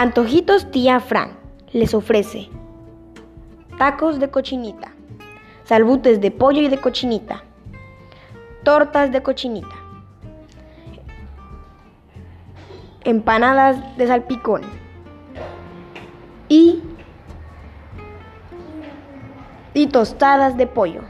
Antojitos tía Fran les ofrece tacos de cochinita, salbutes de pollo y de cochinita, tortas de cochinita, empanadas de salpicón y, y tostadas de pollo.